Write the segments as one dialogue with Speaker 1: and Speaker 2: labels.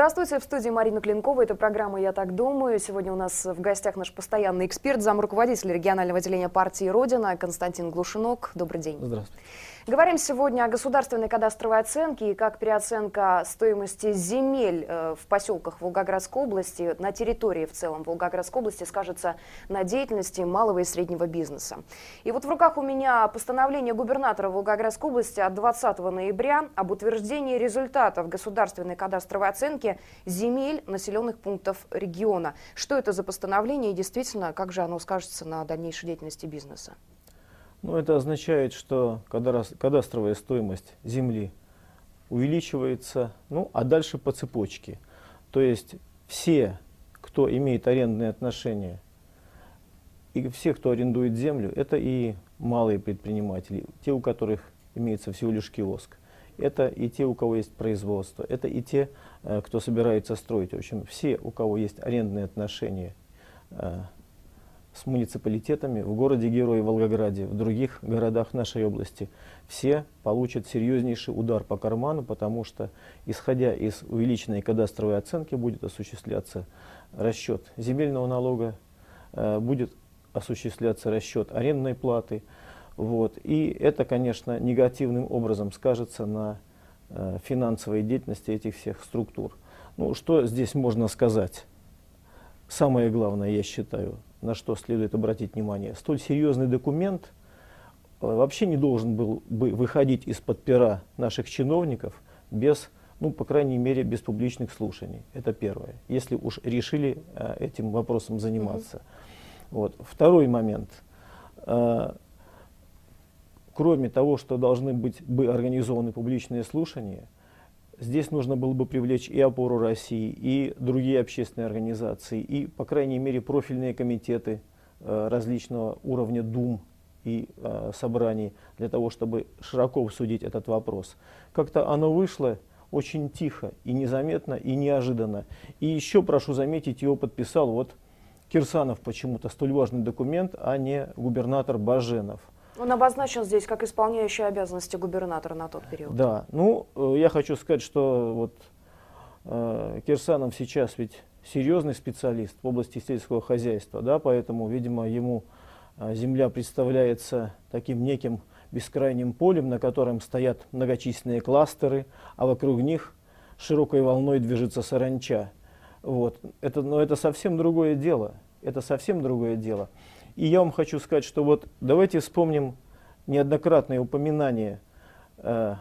Speaker 1: Здравствуйте, в студии Марина Клинкова. Это программа «Я так думаю». Сегодня у нас в гостях наш постоянный эксперт, замруководитель регионального отделения партии «Родина» Константин Глушинок. Добрый день.
Speaker 2: Здравствуйте.
Speaker 1: Говорим сегодня о государственной кадастровой оценке и как переоценка стоимости земель э, в поселках Волгоградской области, на территории в целом Волгоградской области скажется на деятельности малого и среднего бизнеса. И вот в руках у меня постановление губернатора Волгоградской области от 20 ноября об утверждении результатов государственной кадастровой оценки земель населенных пунктов региона. Что это за постановление и действительно, как же оно скажется на дальнейшей деятельности бизнеса?
Speaker 2: Ну, это означает, что кадастровая стоимость земли увеличивается, ну, а дальше по цепочке. То есть все, кто имеет арендные отношения, и все, кто арендует землю, это и малые предприниматели, те, у которых имеется всего лишь киоск. Это и те, у кого есть производство, это и те, э, кто собирается строить. В общем, все, у кого есть арендные отношения э, с муниципалитетами в городе Герой Волгограде, в других городах нашей области, все получат серьезнейший удар по карману, потому что, исходя из увеличенной кадастровой оценки, будет осуществляться расчет земельного налога, э, будет осуществляться расчет арендной платы. Вот. И это, конечно, негативным образом скажется на э, финансовой деятельности этих всех структур. Ну, что здесь можно сказать? Самое главное, я считаю, на что следует обратить внимание, столь серьезный документ э, вообще не должен был бы выходить из-под пера наших чиновников без, ну, по крайней мере, без публичных слушаний. Это первое, если уж решили э, этим вопросом заниматься. Mm вот. Второй момент. Э, кроме того, что должны быть бы организованы публичные слушания, Здесь нужно было бы привлечь и опору России, и другие общественные организации, и, по крайней мере, профильные комитеты э, различного уровня дум и э, собраний для того, чтобы широко обсудить этот вопрос. Как-то оно вышло очень тихо и незаметно и неожиданно. И еще, прошу заметить, его подписал вот Кирсанов почему-то столь важный документ, а не губернатор Баженов.
Speaker 1: Он обозначен здесь как исполняющий обязанности губернатора на тот период.
Speaker 2: Да, ну, э, я хочу сказать, что вот э, Кирсанов сейчас ведь серьезный специалист в области сельского хозяйства, да, поэтому, видимо, ему э, земля представляется таким неким бескрайним полем, на котором стоят многочисленные кластеры, а вокруг них широкой волной движется саранча. Вот. Это, но это совсем другое дело. Это совсем другое дело. И я вам хочу сказать, что вот давайте вспомним неоднократные упоминания э,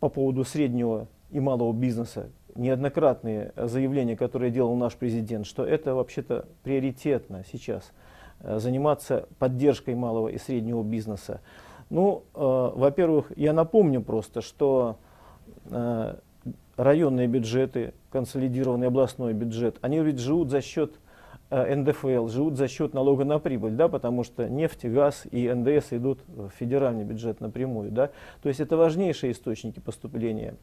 Speaker 2: по поводу среднего и малого бизнеса, неоднократные заявления, которые делал наш президент, что это вообще-то приоритетно сейчас э, заниматься поддержкой малого и среднего бизнеса. Ну, э, во-первых, я напомню просто, что э, районные бюджеты, консолидированный областной бюджет, они ведь живут за счет НДФЛ живут за счет налога на прибыль, да, потому что нефть, газ и НДС идут в федеральный бюджет напрямую. Да. То есть это важнейшие источники поступления.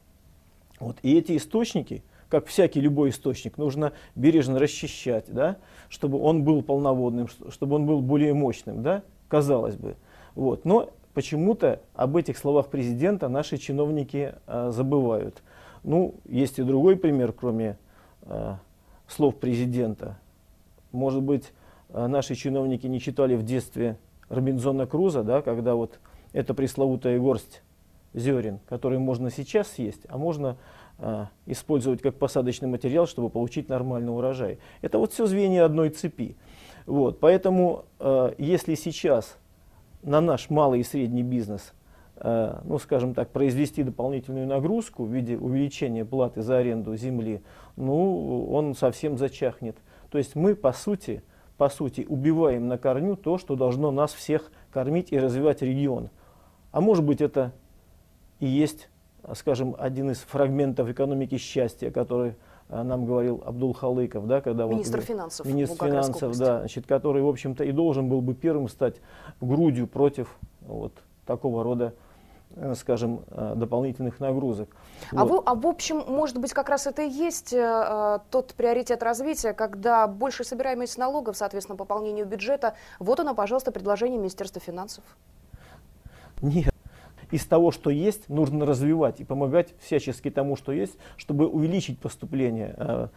Speaker 2: Вот. И эти источники, как всякий любой источник, нужно бережно расчищать, да, чтобы он был полноводным, чтобы он был более мощным, да, казалось бы. Вот. Но почему-то об этих словах президента наши чиновники э, забывают. Ну, есть и другой пример, кроме э, слов президента. Может быть, э, наши чиновники не читали в детстве Робинзона Круза, да, когда вот эта пресловутая горсть зерен, которые можно сейчас съесть, а можно а, использовать как посадочный материал, чтобы получить нормальный урожай. Это вот все звенья одной цепи. Вот, поэтому, а, если сейчас на наш малый и средний бизнес, а, ну, скажем так, произвести дополнительную нагрузку в виде увеличения платы за аренду земли, ну, он совсем зачахнет. То есть мы, по сути, по сути, убиваем на корню то, что должно нас всех кормить и развивать регион. А может быть, это и есть, скажем, один из фрагментов экономики счастья, который а, нам говорил Абдул Халыков, да, когда
Speaker 1: министр вот, финансов,
Speaker 2: министр финансов, да, значит, который, в общем-то, и должен был бы первым стать грудью против вот такого рода скажем, э, дополнительных нагрузок.
Speaker 1: А, вот. вы, а в общем, может быть, как раз это и есть э, тот приоритет развития, когда больше собираемость налогов, соответственно, пополнению бюджета. Вот оно, пожалуйста, предложение Министерства финансов.
Speaker 2: Нет. из того, что есть, нужно развивать и помогать всячески тому, что есть, чтобы увеличить поступление э,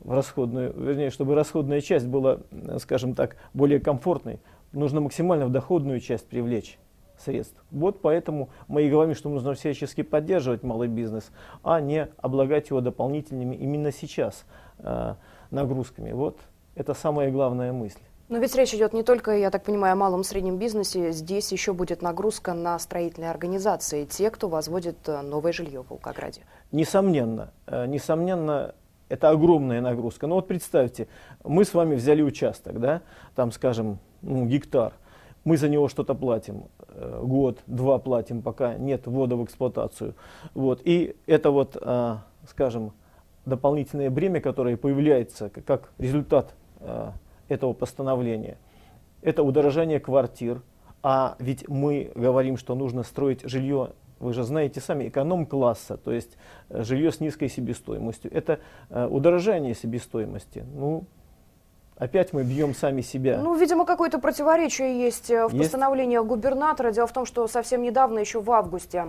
Speaker 2: в расходную, вернее, чтобы расходная часть была, скажем так, более комфортной. Нужно максимально в доходную часть привлечь средств. Вот поэтому мы и говорим, что нужно всячески поддерживать малый бизнес, а не облагать его дополнительными именно сейчас э, нагрузками. Вот это самая главная мысль.
Speaker 1: Но ведь речь идет не только, я так понимаю, о малом и среднем бизнесе. Здесь еще будет нагрузка на строительные организации, те, кто возводит э, новое жилье в Волгограде.
Speaker 2: Несомненно, э, несомненно, это огромная нагрузка. Но вот представьте, мы с вами взяли участок, да, там, скажем, ну, гектар. Мы за него что-то платим, год, два платим, пока нет ввода в эксплуатацию. Вот. И это вот, скажем, дополнительное бремя, которое появляется как результат этого постановления. Это удорожание квартир, а ведь мы говорим, что нужно строить жилье, вы же знаете сами, эконом-класса, то есть э, жилье с низкой себестоимостью. Это э, удорожание себестоимости. Ну, Опять мы бьем сами себя.
Speaker 1: Ну, видимо, какое-то противоречие есть э, в есть? постановлении губернатора. Дело в том, что совсем недавно, еще в августе,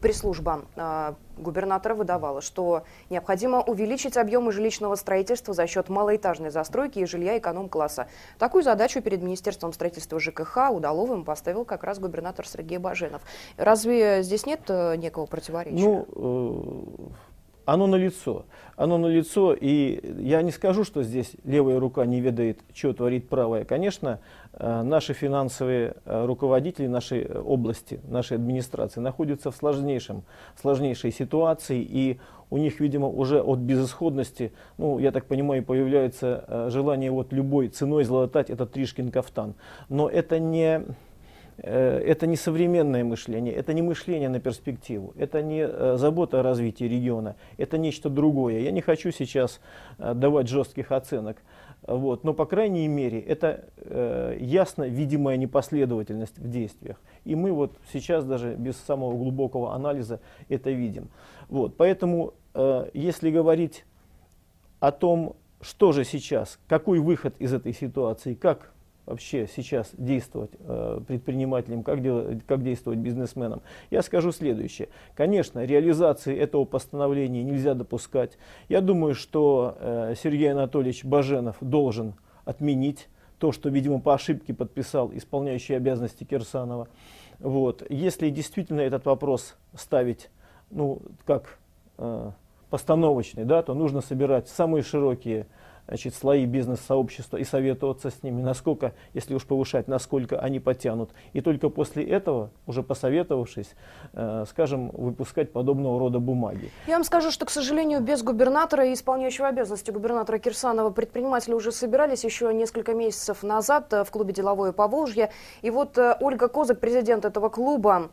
Speaker 1: пресс-служба э, губернатора выдавала, что необходимо увеличить объемы жилищного строительства за счет малоэтажной застройки и жилья эконом-класса. Такую задачу перед Министерством строительства ЖКХ Удаловым поставил как раз губернатор Сергей Баженов. Разве здесь нет э, некого противоречия?
Speaker 2: Ну, э, оно налицо. Оно налицо, и я не скажу, что здесь левая рука не ведает, что творит правая. Конечно, э, наши финансовые э, руководители нашей области, нашей администрации находятся в сложнейшем, сложнейшей ситуации, и у них, видимо, уже от безысходности, ну, я так понимаю, появляется э, желание вот любой ценой золотать этот Тришкин кафтан. Но это не Э, это не современное мышление, это не мышление на перспективу, это не э, забота о развитии региона, это нечто другое. Я не хочу сейчас э, давать жестких оценок, вот, но, по крайней мере, это э, ясно видимая непоследовательность в действиях. И мы вот сейчас даже без самого глубокого анализа это видим. Вот, поэтому, э, если говорить о том, что же сейчас, какой выход из этой ситуации, как вообще сейчас действовать э, предпринимателям, как, делать, как действовать бизнесменам, я скажу следующее. Конечно, реализации этого постановления нельзя допускать. Я думаю, что э, Сергей Анатольевич Баженов должен отменить то, что, видимо, по ошибке подписал исполняющий обязанности Кирсанова. Вот. Если действительно этот вопрос ставить, ну, как э, постановочный, да, то нужно собирать самые широкие значит, слои бизнес-сообщества и советоваться с ними, насколько, если уж повышать, насколько они потянут. И только после этого, уже посоветовавшись, э, скажем, выпускать подобного рода бумаги.
Speaker 1: Я вам скажу, что, к сожалению, без губернатора и исполняющего обязанности губернатора Кирсанова предприниматели уже собирались еще несколько месяцев назад э, в клубе «Деловое Поволжье». И вот э, Ольга Козак, президент этого клуба,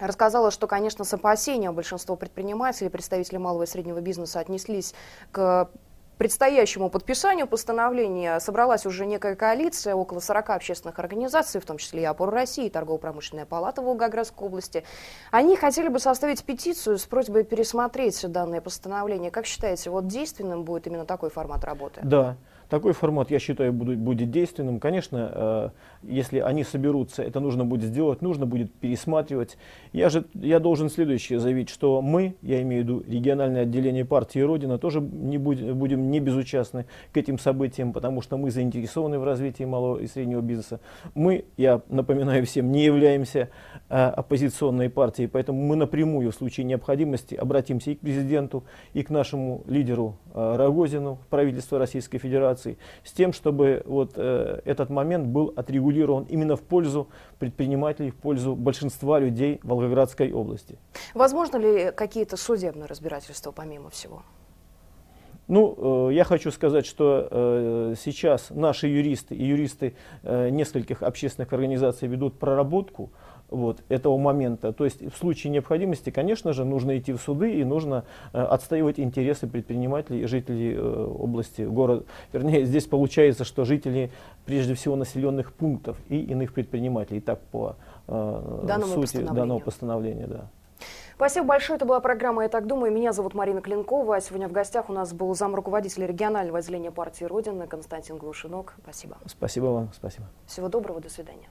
Speaker 1: рассказала, что, конечно, с опасением большинство предпринимателей, представителей малого и среднего бизнеса отнеслись к предстоящему подписанию постановления собралась уже некая коалиция, около 40 общественных организаций, в том числе и «Опор России», Торгово-промышленная палата Волгоградской области. Они хотели бы составить петицию с просьбой пересмотреть данное постановление. Как считаете, вот действенным будет именно такой формат работы?
Speaker 2: Да. Такой формат, я считаю, будет, будет действенным. Конечно, э, если они соберутся, это нужно будет сделать, нужно будет пересматривать. Я же я должен следующее заявить, что мы, я имею в виду региональное отделение партии Родина, тоже не будем, будем не безучастны к этим событиям, потому что мы заинтересованы в развитии малого и среднего бизнеса. Мы, я напоминаю всем, не являемся э, оппозиционной партией, поэтому мы напрямую в случае необходимости обратимся и к президенту, и к нашему лидеру э, Рогозину, правительству Российской Федерации, Федерации, с тем, чтобы вот э, этот момент был отрегулирован именно в пользу предпринимателей, в пользу большинства людей Волгоградской области.
Speaker 1: Возможно ли какие-то судебные разбирательства помимо всего?
Speaker 2: Ну, э, я хочу сказать, что э, сейчас наши юристы и юристы э, нескольких общественных организаций ведут проработку вот, этого момента. То есть в случае необходимости, конечно же, нужно идти в суды и нужно э, отстаивать интересы предпринимателей и жителей э, области, города. Вернее, здесь получается, что жители прежде всего населенных пунктов и иных предпринимателей. Так по э, данному сути данного постановления. Да.
Speaker 1: Спасибо большое. Это была программа «Я так думаю». Меня зовут Марина Клинкова. Сегодня в гостях у нас был зам руководителя регионального отделения партии Родины Константин Глушинок. Спасибо.
Speaker 2: Спасибо вам. Спасибо.
Speaker 1: Всего доброго. До свидания.